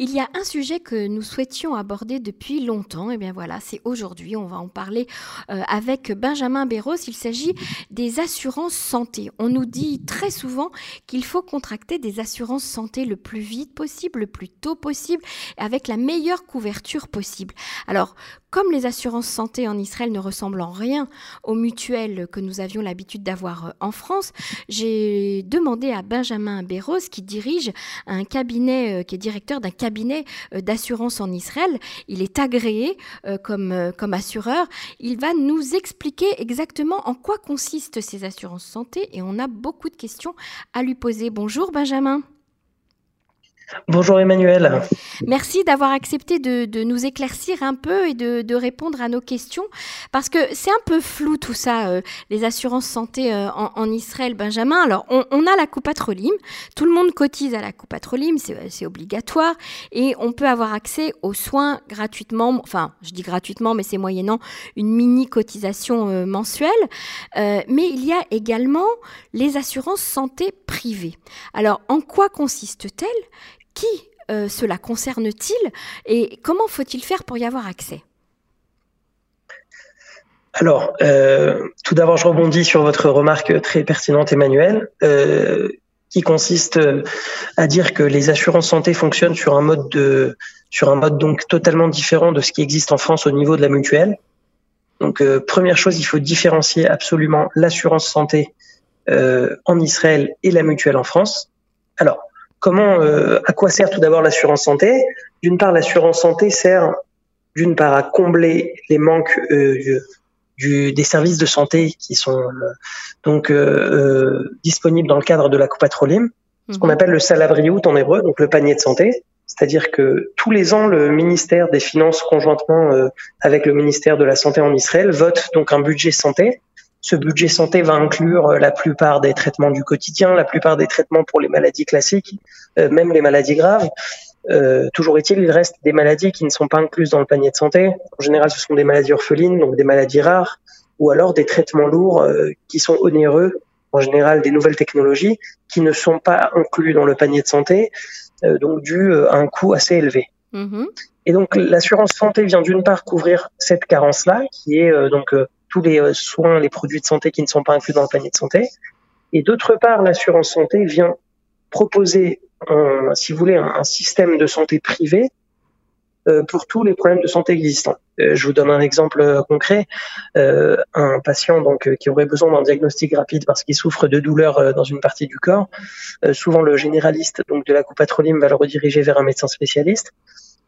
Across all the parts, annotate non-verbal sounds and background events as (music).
Il y a un sujet que nous souhaitions aborder depuis longtemps, et bien voilà, c'est aujourd'hui, on va en parler euh, avec Benjamin Béros. Il s'agit des assurances santé. On nous dit très souvent qu'il faut contracter des assurances santé le plus vite possible, le plus tôt possible, avec la meilleure couverture possible. Alors, comme les assurances santé en Israël ne ressemblent en rien aux mutuelles que nous avions l'habitude d'avoir euh, en France, j'ai demandé à Benjamin Béros, qui dirige un cabinet, euh, qui est directeur d'un cabinet euh, d'assurance en Israël, il est agréé comme, comme assureur, il va nous expliquer exactement en quoi consistent ces assurances santé et on a beaucoup de questions à lui poser. Bonjour Benjamin. Bonjour Emmanuel. Merci d'avoir accepté de, nous éclaircir un peu et de, répondre à nos questions parce que c'est un peu flou tout ça, euh, les assurances santé euh, en, Israël, Benjamin. Alors on, a la coupe Trolim, tout le monde cotise à la coupe Trolim, c'est obligatoire et on peut avoir accès aux soins gratuitement, enfin je dis gratuitement mais c'est moyennant une mini cotisation euh, mensuelle. mais il y a également les assurances santé privées. Alors en quoi consiste-t-elle? Qui euh, cela concerne-t-il et comment faut-il faire pour y avoir accès? Alors, euh, tout d'abord, je rebondis sur votre remarque très pertinente, Emmanuel, euh, qui consiste à dire que les assurances santé fonctionnent sur un mode de, sur un mode donc totalement différent de ce qui existe en France au niveau de la mutuelle. Donc, première chose, il faut différencier absolument l'assurance santé en Israël et la mutuelle en France. Alors, comment, euh, à quoi sert tout d'abord l'assurance santé? D'une part, l'assurance santé sert d'une part à combler les manques euh, du, des services de santé qui sont euh, donc disponibles dans le cadre de la Coupa ce qu'on mhm. appelle le salabriout en hébreu, donc le panier de santé. C'est-à-dire que tous les ans, le ministère des Finances, conjointement avec le ministère de la Santé en Israël, vote donc un budget santé ce budget santé va inclure euh, la plupart des traitements du quotidien, la plupart des traitements pour les maladies classiques, euh, même les maladies graves. Euh, toujours est-il, il reste des maladies qui ne sont pas incluses dans le panier de santé. En général, ce sont des maladies orphelines, donc des maladies rares, ou alors des traitements lourds qui sont onéreux, en général des nouvelles technologies, qui ne sont pas inclus dans le panier de santé, donc dû à un coût assez élevé. Mm-hmm. Et donc l'assurance santé vient d'une part couvrir cette carence-là, qui est donc tous les euh, soins, les produits de santé qui ne sont pas inclus dans le panier de santé. Et d'autre part, l'assurance santé vient proposer, si vous voulez, un, système de santé privé euh, pour tous les problèmes de santé existants. Euh, je vous donne un exemple concret. un patient donc qui aurait besoin d'un diagnostic rapide parce qu'il souffre de douleurs dans une partie du corps, souvent le généraliste donc de la coupe Patrolim va le rediriger vers un médecin spécialiste.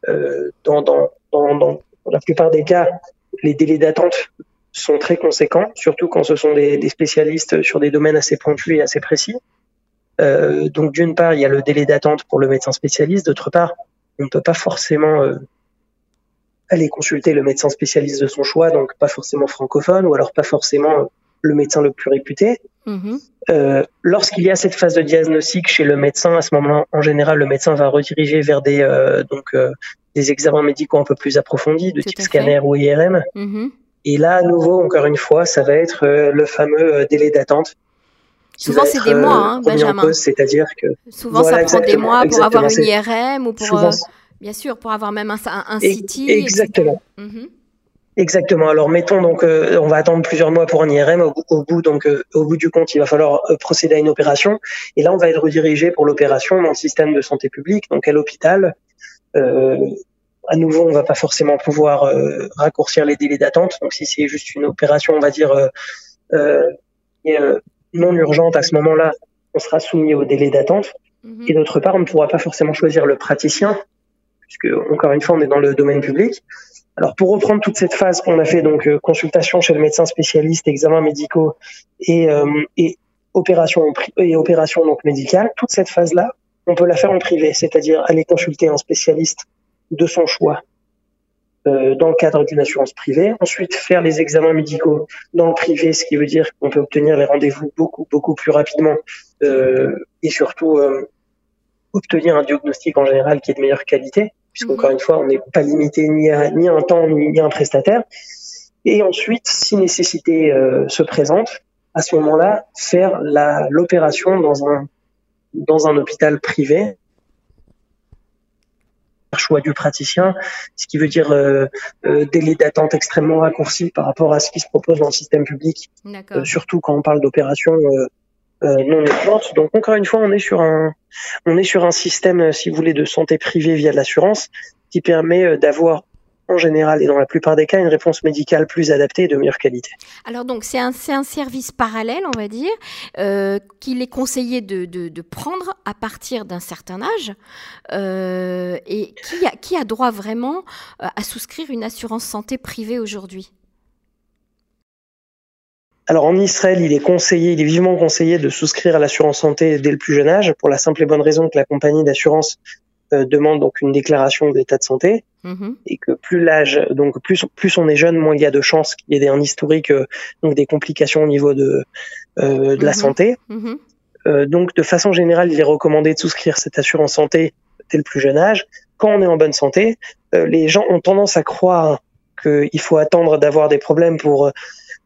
Dans la plupart des cas, les délais d'attente sont très conséquents, surtout quand ce sont des, spécialistes sur des domaines assez pointus et assez précis. Euh, donc d'une part, il y a le délai d'attente pour le médecin spécialiste, d'autre part, on ne peut pas forcément euh, aller consulter le médecin spécialiste de son choix, donc pas forcément francophone, ou alors pas forcément le médecin le plus réputé. Mm-hmm. Euh, lorsqu'il y a cette phase de diagnostic chez le médecin, à ce moment-là, en général, le médecin va rediriger vers des donc des examens médicaux un peu plus approfondis, de type scanner ou IRM. Et là, à nouveau, encore une fois, ça va être euh, le fameux euh, délai d'attente. Souvent, c'est des mois, hein, euh, Benjamin. C'est-à-dire que souvent, ça prend des mois pour avoir une IRM ou pour, bien sûr, pour avoir même un, un CT. Exactement. Mhm. Exactement. Alors mettons donc, on va attendre plusieurs mois pour un IRM. Au, bout donc, au bout du compte, il va falloir procéder à une opération. Et là, on va être redirigé pour l'opération dans le système de santé publique, donc à l'hôpital. À nouveau, on va pas forcément pouvoir euh, raccourcir les délais d'attente. Donc, si c'est juste une opération, on va dire euh, euh, non urgente, à ce moment-là, on sera soumis au délai d'attente. Mhm. Et d'autre part, on ne pourra pas forcément choisir le praticien, puisque encore une fois, on est dans le domaine public. Alors, pour reprendre toute cette phase qu'on a fait, donc consultation chez le médecin spécialiste, examens médicaux et, et opération et opération donc médicale, toute cette phase-là, on peut la faire en privé, c'est-à-dire aller consulter un spécialiste de son choix euh, dans le cadre d'une assurance privée. Ensuite, faire les examens médicaux dans le privé, ce qui veut dire qu'on peut obtenir les rendez-vous beaucoup, beaucoup plus rapidement euh, et surtout euh, obtenir un diagnostic en général qui est de meilleure qualité, puisqu'encore mhm. une fois, on n'est pas limité ni à, ni un temps ni à un prestataire. Et ensuite, si nécessité se présente, à ce moment-là, faire l'opération dans un, dans un hôpital privé choix du praticien, ce qui veut dire euh, euh, délai d'attente extrêmement raccourci par rapport à ce qui se propose dans le système public, euh, surtout quand on parle d'opérations non urgentes. Donc encore une fois, on est sur un on est sur un système, si vous voulez, de santé privée via l'assurance qui permet d'avoir en général et dans la plupart des cas une réponse médicale plus adaptée et de meilleure qualité. Alors donc c'est un, un, service parallèle, on va dire, euh, qu'il est conseillé de, de, de, prendre à partir d'un certain âge euh, et qui a, qui a droit vraiment euh, à souscrire une assurance santé privée aujourd'hui? Alors en Israël, il est conseillé, il est vivement conseillé de souscrire à l'assurance santé dès le plus jeune âge, pour la simple et bonne raison que la compagnie d'assurance euh, demande donc une déclaration d'état de santé mmh. et que plus l'âge, donc plus plus on est jeune, moins il y a de chances qu'il y ait un historique euh, donc des complications au niveau de euh, de la mmh. santé. Mmh. Euh, donc de façon générale, il est recommandé de souscrire cette assurance santé dès le plus jeune âge. Quand on est en bonne santé, les gens ont tendance à croire qu'il faut attendre d'avoir des problèmes pour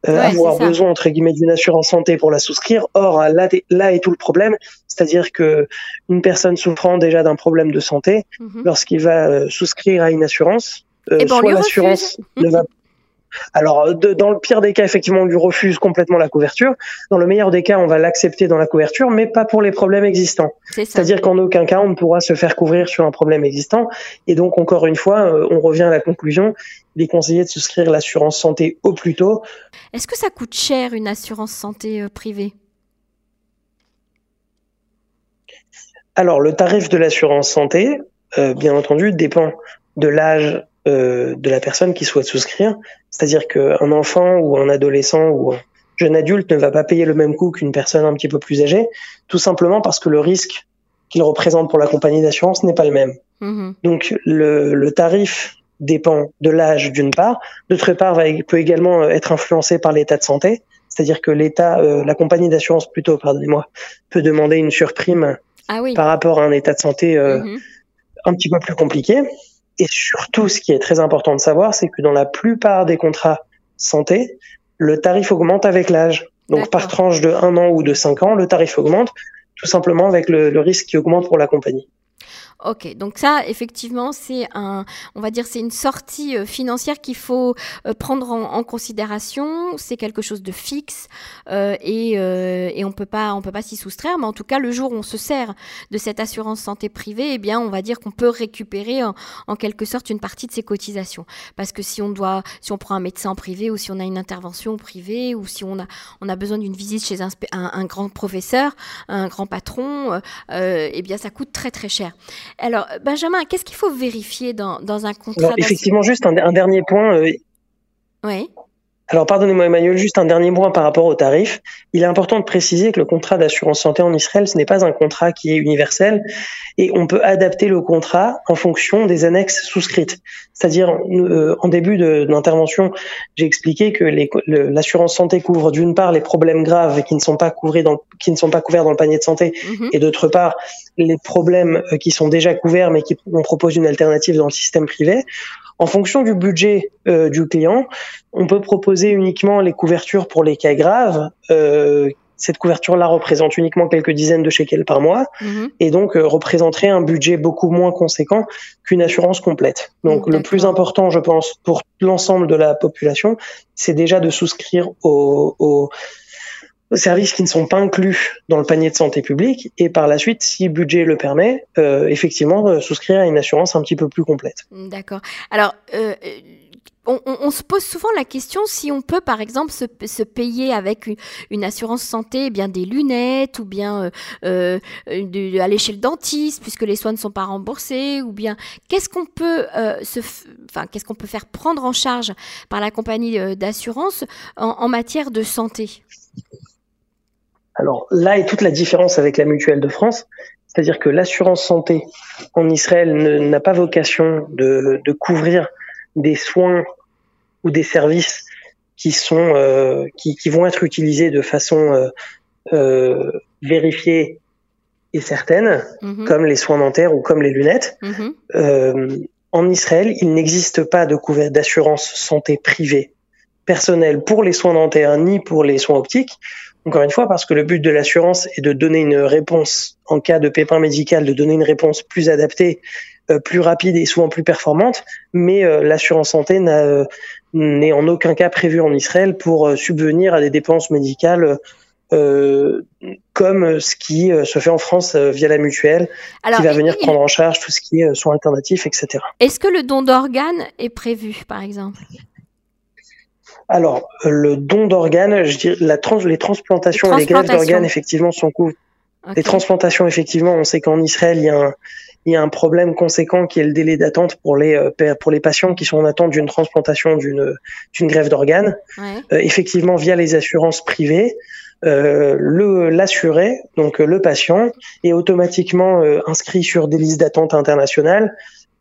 ouais, avoir besoin entre guillemets d'une assurance santé pour la souscrire. Or là, là est tout le problème, c'est-à-dire que une personne souffrant déjà d'un problème de santé, mm -hmm. lorsqu'il va euh, souscrire à une assurance, euh, ben, soit l'assurance ne va (laughs) alors, de, dans le pire des cas, effectivement, on lui refuse complètement la couverture. Dans le meilleur des cas, on va l'accepter dans la couverture, mais pas pour les problèmes existants. C'est-à-dire qu'en aucun cas, on ne pourra se faire couvrir sur un problème existant. Et donc, encore une fois, euh, on revient à la conclusion. Il est conseillé de souscrire l'assurance santé au plus tôt. Est-ce que ça coûte cher une assurance santé euh, privée? Alors, le tarif de l'assurance santé, euh, bien entendu, dépend de l'âge euh, de la personne qui souhaite souscrire. C'est-à-dire qu'un enfant ou un adolescent ou un jeune adulte ne va pas payer le même coût qu'une personne un petit peu plus âgée, tout simplement parce que le risque qu'il représente pour la compagnie d'assurance n'est pas le même. Mmh. Donc le, le, tarif dépend de l'âge d'une part, d'autre part va, peut également être influencé par l'état de santé, c'est-à-dire que l'État, euh, la compagnie d'assurance plutôt, pardonnez-moi, peut demander une surprime ah oui. par rapport à un état de santé euh, mmh. un petit peu plus compliqué. Et surtout, ce qui est très important de savoir, c'est que dans la plupart des contrats santé, le tarif augmente avec l'âge. Donc par tranche de 1 an ou de 5 ans, le tarif augmente, tout simplement avec le, le risque qui augmente pour la compagnie. Ok, donc ça, effectivement, c'est un, on va dire, c'est une sortie euh, financière qu'il faut euh, prendre en, considération. C'est quelque chose de fixe euh, et, euh, et on peut pas, on peut pas s'y soustraire. Mais en tout cas, le jour où on se sert de cette assurance santé privée, eh bien, on va dire qu'on peut récupérer en, quelque sorte une partie de ses cotisations. Parce que si on doit, si on prend un médecin privé ou si on a une intervention privée ou si on a, on a besoin d'une visite chez un, un, un, grand professeur, un grand patron, eh bien, ça coûte très très cher. Alors, Benjamin, qu'est-ce qu'il faut vérifier dans, dans un contrat Alors, Effectivement, juste un, un, dernier point. Euh... Oui. Alors, pardonnez-moi, Emmanuel, juste un dernier point par rapport au tarif. Il est important de préciser que le contrat d'assurance santé en Israël, ce n'est pas un contrat qui est universel et on peut adapter le contrat en fonction des annexes souscrites. C'est-à-dire, euh, en début d'intervention, j'ai expliqué que l'assurance santé couvre d'une part les problèmes graves qui ne sont pas couverts dans, qui ne sont pas couverts dans le panier de santé -hmm. et d'autre part les problèmes euh, qui sont déjà couverts mais qui on propose une alternative dans le système privé. En fonction du budget euh, du client, on peut proposer uniquement les couvertures pour les cas graves. Euh, cette couverture-là représente uniquement quelques dizaines de shekels par mois mmh. et donc euh, représenterait un budget beaucoup moins conséquent qu'une assurance complète. Donc le plus important, je pense, pour l'ensemble de la population, c'est déjà de souscrire au, au services qui ne sont pas inclus dans le panier de santé publique et par la suite, si budget le permet, euh, effectivement, euh, souscrire à une assurance un petit peu plus complète. D'accord. Alors, euh, on, se pose souvent la question si on peut, par exemple, se, payer avec une, assurance santé eh bien des lunettes ou bien euh, de, aller chez le dentiste puisque les soins ne sont pas remboursés ou bien qu'est-ce qu'on peut se, enfin qu'est-ce qu'on peut faire prendre en charge par la compagnie d'assurance en matière de santé? Alors là est toute la différence avec la mutuelle de France, c'est-à-dire que l'assurance santé en Israël n'a pas vocation de, de, couvrir des soins ou des services qui sont euh, qui, qui, vont être utilisés de façon euh, euh, vérifiée et certaine, -hmm. comme les soins dentaires ou comme les lunettes. -hmm. en Israël, il n'existe pas de couvert d'assurance santé privée personnelle pour les soins dentaires ni pour les soins optiques. Encore une fois, parce que le but de l'assurance est de donner une réponse en cas de pépin médical, de donner une réponse plus adaptée plus rapide et souvent plus performante, mais l'assurance santé n'est en aucun cas prévu en Israël pour subvenir à des dépenses médicales comme ce qui se fait en France via la mutuelle, qui va venir prendre en charge tout ce qui est soins alternatifs, etc. Est-ce que le don d'organes est prévu, par exemple? Alors, euh, le don d'organes, je dirais, la les transplantations et les greffes d'organes, effectivement, sont couvertes. Les transplantations, effectivement, on sait qu'en Israël, il y, a un, il y a un problème conséquent qui est le délai d'attente pour les, euh, pour les patients qui sont en attente d'une transplantation d'une greffe d'organes. Euh, effectivement, via les assurances privées, euh, le l'assuré, donc le patient, est automatiquement inscrit sur des listes d'attente internationales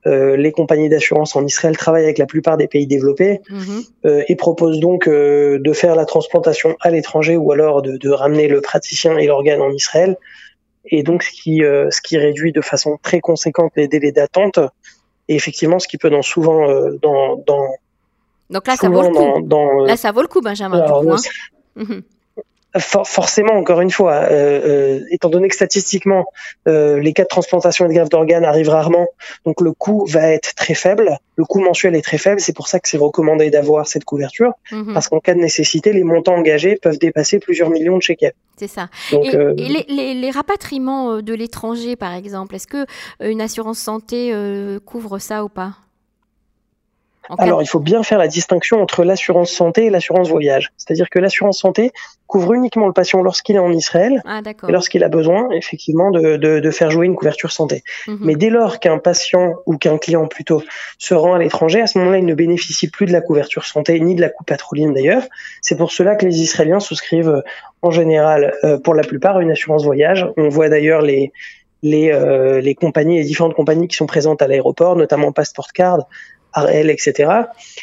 euh, les compagnies d'assurance en Israël travaillent avec la plupart des pays développés mhm. euh, et proposent donc euh, de faire la transplantation à l'étranger ou alors de, de, ramener le praticien et l'organe en Israël. Et donc ce qui, ce qui réduit de façon très conséquente les délais d'attente et effectivement ce qui peut dans souvent dans, dans donc là ça vaut le coup. là ça vaut le coup Benjamin. Forcément, encore une fois, euh, euh, étant donné que statistiquement, euh, les cas de transplantation et de greffe d'organes arrivent rarement, donc le coût va être très faible. Le coût mensuel est très faible. C'est pour ça que c'est recommandé d'avoir cette couverture, mhm. parce qu'en cas de nécessité, les montants engagés peuvent dépasser plusieurs millions de shekels. C'est ça. et, les, les, les, rapatriements de l'étranger, par exemple, est-ce que une assurance santé couvre ça ou pas? Alors, il faut bien faire la distinction entre l'assurance santé et l'assurance voyage. C'est-à-dire que l'assurance santé couvre uniquement le patient lorsqu'il est en Israël ah, et lorsqu'il a besoin, effectivement, de, de, de, faire jouer une couverture santé. Mhm. Mais dès lors qu'un patient ou qu'un client plutôt se rend à l'étranger, à ce moment-là, il ne bénéficie plus de la couverture santé ni de la coupe patrolline d'ailleurs. C'est pour cela que les Israéliens souscrivent euh, en général, euh, pour la plupart, une assurance voyage. On voit d'ailleurs les les, euh, les compagnies, les différentes compagnies qui sont présentes à l'aéroport, notamment Passport Card, Etc.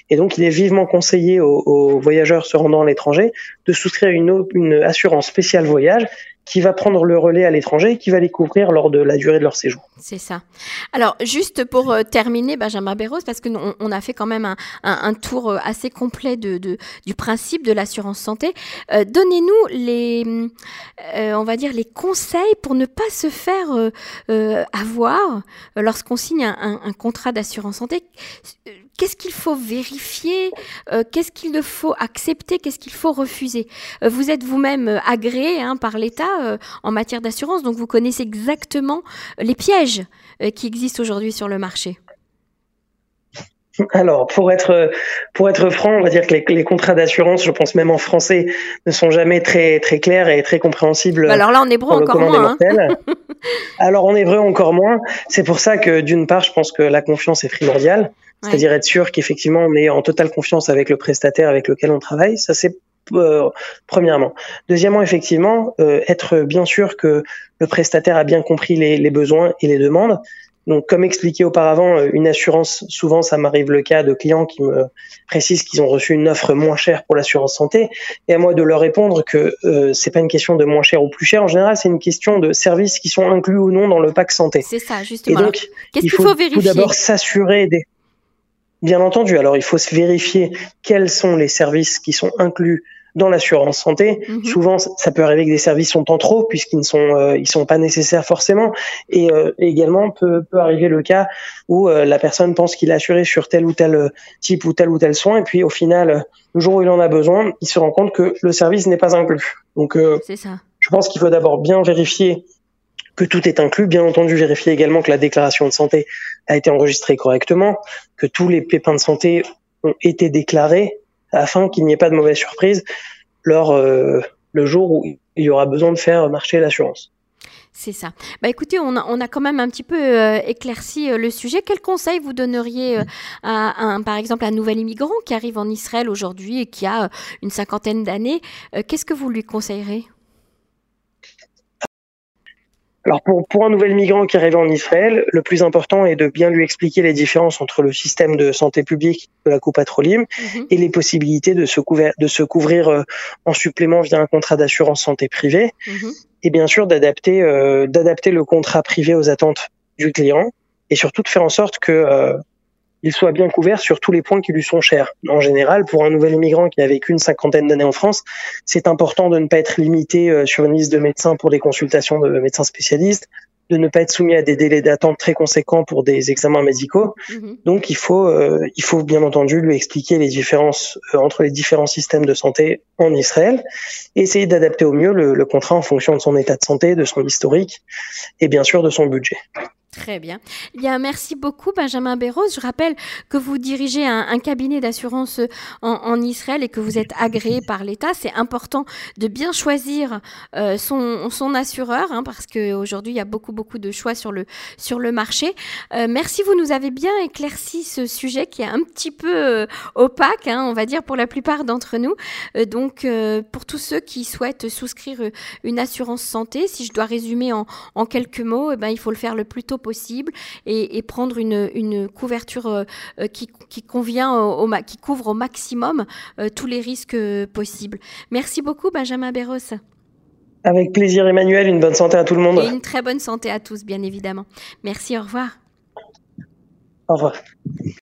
Et donc, il est vivement conseillé aux, voyageurs se rendant à l'étranger de souscrire une, une assurance spéciale voyage qui va prendre le relais à l'étranger et qui va les couvrir lors de la durée de leur séjour. C'est ça. Alors, juste pour euh, terminer, Benjamin Béros, parce que on, a fait quand même un, tour euh, assez complet du principe de l'assurance santé, euh, donnez-nous les, on va dire, les conseils pour ne pas se faire avoir lorsqu'on signe un, contrat d'assurance santé qu'est-ce qu'il faut vérifier, qu'est-ce qu'il faut accepter, qu'est-ce qu'il faut refuser? Vous êtes vous-même agréé hein, par l'État en matière d'assurance, donc vous connaissez exactement les pièges qui existent aujourd'hui sur le marché. Alors, pour être pour être franc, on va dire que les, contrats d'assurance, je pense même en français, ne sont jamais très très clairs et très compréhensibles. Bah alors là, en hébreu encore moins. Hein. (laughs) alors en hébreu encore moins. C'est pour ça que d'une part, je pense que la confiance est primordiale. C'est-à-dire être sûr qu'effectivement on est en totale confiance avec le prestataire avec lequel on travaille. Ça c'est euh, premièrement. Deuxièmement, effectivement, euh, être bien sûr que le prestataire a bien compris les, les, besoins et les demandes. Donc, comme expliqué auparavant, euh, une assurance, souvent, ça m'arrive le cas de clients qui me précisent qu'ils ont reçu une offre moins chère pour l'assurance santé, et à moi de leur répondre que euh, c'est pas une question de moins cher ou plus cher. En général, c'est une question de services qui sont inclus ou non dans le pack santé. C'est ça, justement. Et donc, qu'est-ce qu'il faut, faut vérifier Tout d'abord s'assurer des Bien entendu, alors il faut se vérifier quels sont les services qui sont inclus dans l'assurance santé. Mhm. Souvent, ça peut arriver que des services sont en trop puisqu'ils ne sont euh, ils sont pas nécessaires forcément. Et euh, également peut peut arriver le cas où euh, la personne pense qu'il est assuré sur tel ou tel type ou tel ou tel soin et puis au final, le jour où il en a besoin, il se rend compte que le service n'est pas inclus. Donc, ça. je pense qu'il faut d'abord bien vérifier que tout est inclus. Bien entendu, vérifier également que la déclaration de santé a été enregistrée correctement, que tous les pépins de santé ont été déclarés afin qu'il n'y ait pas de mauvaise surprise lors euh, le jour où il y aura besoin de faire marcher l'assurance. C'est ça. Bah écoutez, on a, on a, quand même un petit peu euh, éclairci euh, le sujet. Quel conseil vous donneriez à, un, par exemple, un nouvel immigrant qui arrive en Israël aujourd'hui et qui a une cinquantaine d'années Qu'est-ce que vous lui conseillerez? Alors pour, pour un nouvel migrant qui arrive en Israël, le plus important est de bien lui expliquer les différences entre le système de santé publique de la Coupe Patrolim mhm. et les possibilités de se, couvrir, de se couvrir euh, en supplément via un contrat d'assurance santé privée. Mhm. Et bien sûr d'adapter euh, d'adapter le contrat privé aux attentes du client et surtout de faire en sorte que euh, il soit bien couvert sur tous les points qui lui sont chers. En général, pour un nouvel immigrant qui a vécu une cinquantaine d'années en France, c'est important de ne pas être limité euh, sur une liste de médecins pour des consultations de médecins spécialistes, de ne pas être soumis à des délais d'attente très conséquents pour des examens médicaux. Mhm. Donc il faut, euh, il faut bien entendu lui expliquer les différences euh, entre les différents systèmes de santé en Israël et essayer d'adapter au mieux le, le contrat en fonction de son état de santé, de son historique et bien sûr de son budget. Très bien. Bien, merci beaucoup, Benjamin Béros. Je rappelle que vous dirigez un, cabinet d'assurance en, Israël et que vous êtes agréé par l'État. C'est important de bien choisir euh, son, assureur hein, parce qu'aujourd'hui, il y a beaucoup, beaucoup de choix sur le, sur le marché. Euh, merci, vous nous avez bien éclairci ce sujet qui est un petit peu euh, opaque, hein, on va dire, pour la plupart d'entre nous. donc, pour tous ceux qui souhaitent souscrire une assurance santé, si je dois résumer en, en quelques mots, eh ben, il faut le faire le plus tôt possible et, prendre une, couverture euh, euh, qui, convient au, qui couvre au maximum euh, tous les risques possibles. Merci beaucoup Benjamin Béros. Avec plaisir Emmanuel, une bonne santé à tout le monde. Et une très bonne santé à tous bien évidemment. Merci, au revoir. Au revoir.